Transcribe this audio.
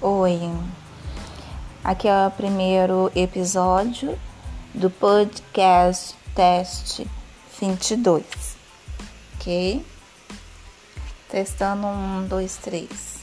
Oi, aqui é o primeiro episódio do podcast teste 22, ok? Testando um, dois, três.